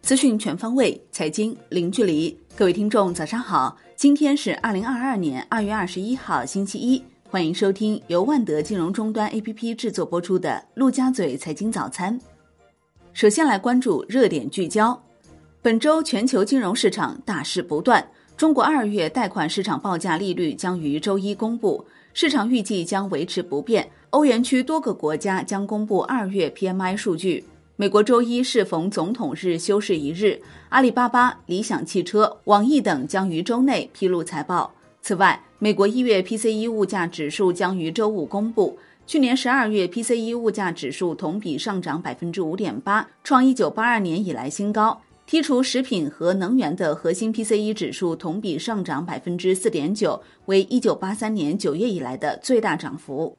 资讯全方位，财经零距离。各位听众，早上好！今天是二零二二年二月二十一号，星期一。欢迎收听由万德金融终端 APP 制作播出的《陆家嘴财经早餐》。首先来关注热点聚焦。本周全球金融市场大事不断，中国二月贷款市场报价利率将于周一公布，市场预计将维持不变。欧元区多个国家将公布二月 PMI 数据。美国周一适逢总统日休市一日，阿里巴巴、理想汽车、网易等将于周内披露财报。此外，美国一月 PCE 物价指数将于周五公布。去年十二月 PCE 物价指数同比上涨百分之五点八，创一九八二年以来新高。剔除食品和能源的核心 PCE 指数同比上涨百分之四点九，为一九八三年九月以来的最大涨幅。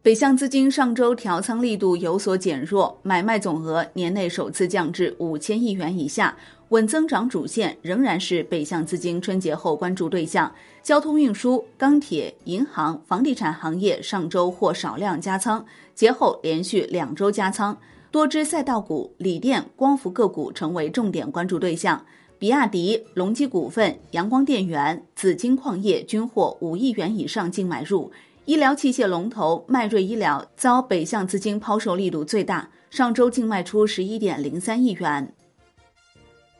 北向资金上周调仓力度有所减弱，买卖总额年内首次降至五千亿元以下，稳增长主线仍然是北向资金春节后关注对象。交通运输、钢铁、银行、房地产行业上周或少量加仓，节后连续两周加仓，多只赛道股、锂电、光伏个股成为重点关注对象。比亚迪、隆基股份、阳光电源、紫金矿业均获五亿元以上净买入。医疗器械龙头迈瑞医疗遭北向资金抛售力度最大，上周净卖出十一点零三亿元。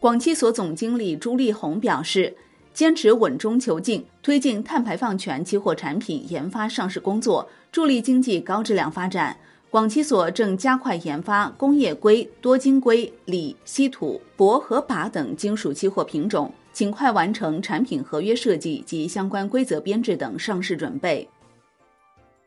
广汽所总经理朱立红表示，坚持稳中求进，推进碳排放权期货产品研发上市工作，助力经济高质量发展。广汽所正加快研发工业硅、多晶硅、锂、稀土、铂和钯等金属期货品种，尽快完成产品合约设计及相关规则编制等上市准备。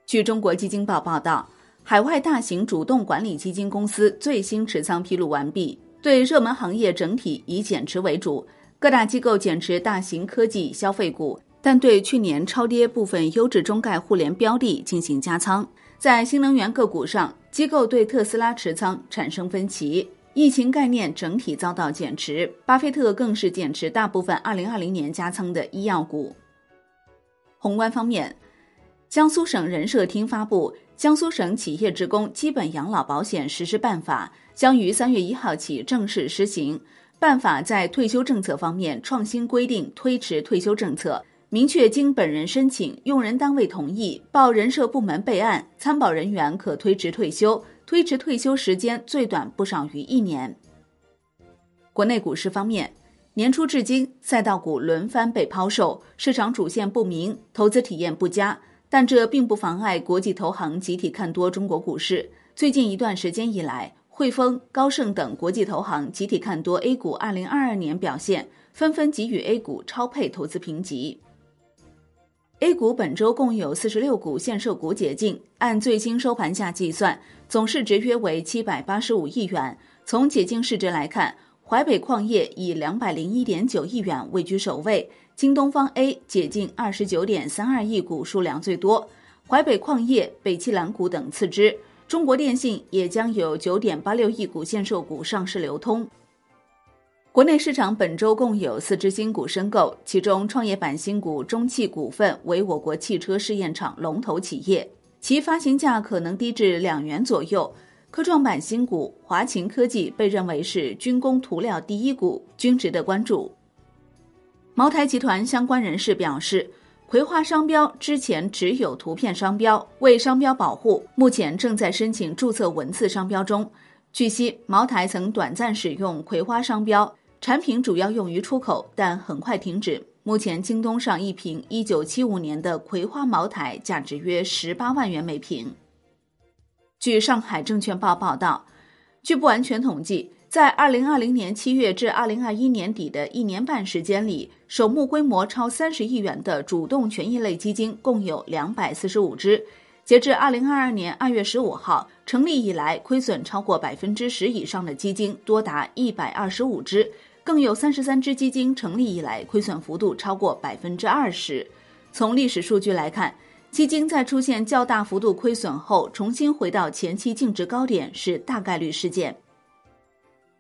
据中国基金报报道，海外大型主动管理基金公司最新持仓披露完毕，对热门行业整体以减持为主。各大机构减持大型科技、消费股，但对去年超跌部分优质中概互联标的进行加仓。在新能源个股上，机构对特斯拉持仓产生分歧，疫情概念整体遭到减持。巴菲特更是减持大部分2020年加仓的医药股。宏观方面。江苏省人社厅发布《江苏省企业职工基本养老保险实施办法》，将于三月一号起正式施行。办法在退休政策方面创新规定推迟退休政策，明确经本人申请、用人单位同意、报人社部门备案，参保人员可推迟退休，推迟退休时间最短不少于一年。国内股市方面，年初至今，赛道股轮番被抛售，市场主线不明，投资体验不佳。但这并不妨碍国际投行集体看多中国股市。最近一段时间以来，汇丰、高盛等国际投行集体看多 A 股2022年表现，纷纷给予 A 股超配投资评级。A 股本周共有46股限售股解禁，按最新收盘价计算，总市值约为785亿元。从解禁市值来看，淮北矿业以201.9亿元位居首位。京东方 A 解禁二十九点三二亿股数量最多，淮北矿业、北汽蓝股等次之。中国电信也将有九点八六亿股限售股上市流通。国内市场本周共有四只新股申购，其中创业板新股中汽股份为我国汽车试验场龙头企业，其发行价可能低至两元左右。科创板新股华勤科技被认为是军工涂料第一股，均值得关注。茅台集团相关人士表示，葵花商标之前只有图片商标，为商标保护，目前正在申请注册文字商标中。据悉，茅台曾短暂使用葵花商标，产品主要用于出口，但很快停止。目前，京东上一瓶1975年的葵花茅台价值约18万元每瓶。据上海证券报报道，据不完全统计。在二零二零年七月至二零二一年底的一年半时间里，首募规模超三十亿元的主动权益类基金共有两百四十五只。截至二零二二年二月十五号，成立以来亏损超过百分之十以上的基金多达一百二十五只，更有三十三只基金成立以来亏损幅度超过百分之二十。从历史数据来看，基金在出现较大幅度亏损后，重新回到前期净值高点是大概率事件。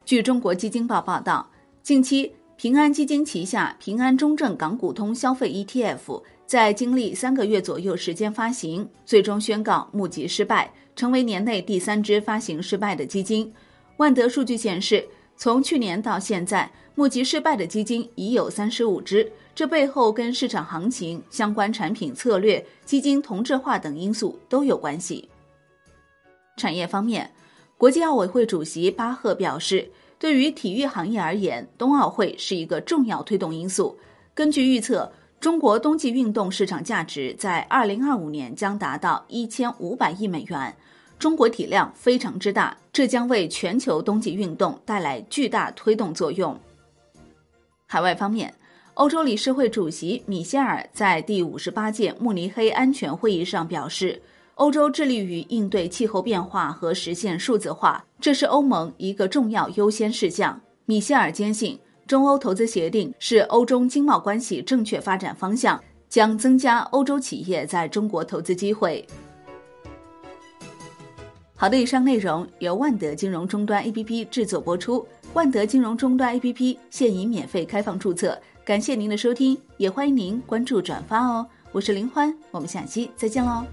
据中国基金报报道，近期平安基金旗下平安中证港股通消费 ETF 在经历三个月左右时间发行，最终宣告募集失败，成为年内第三支发行失败的基金。万德数据显示，从去年到现在，募集失败的基金已有三十五只，这背后跟市场行情、相关产品策略、基金同质化等因素都有关系。产业方面，国际奥委会主席巴赫表示，对于体育行业而言，冬奥会是一个重要推动因素。根据预测，中国冬季运动市场价值在二零二五年将达到一千五百亿美元。中国体量非常之大，这将为全球冬季运动带来巨大推动作用。海外方面，欧洲理事会主席米歇尔在第五十八届慕尼黑安全会议上表示，欧洲致力于应对气候变化和实现数字化，这是欧盟一个重要优先事项。米歇尔坚信，中欧投资协定是欧中经贸关系正确发展方向，将增加欧洲企业在中国投资机会。好的，以上内容由万德金融终端 APP 制作播出。万德金融终端 APP 现已免费开放注册，感谢您的收听，也欢迎您关注转发哦。我是林欢，我们下期再见喽。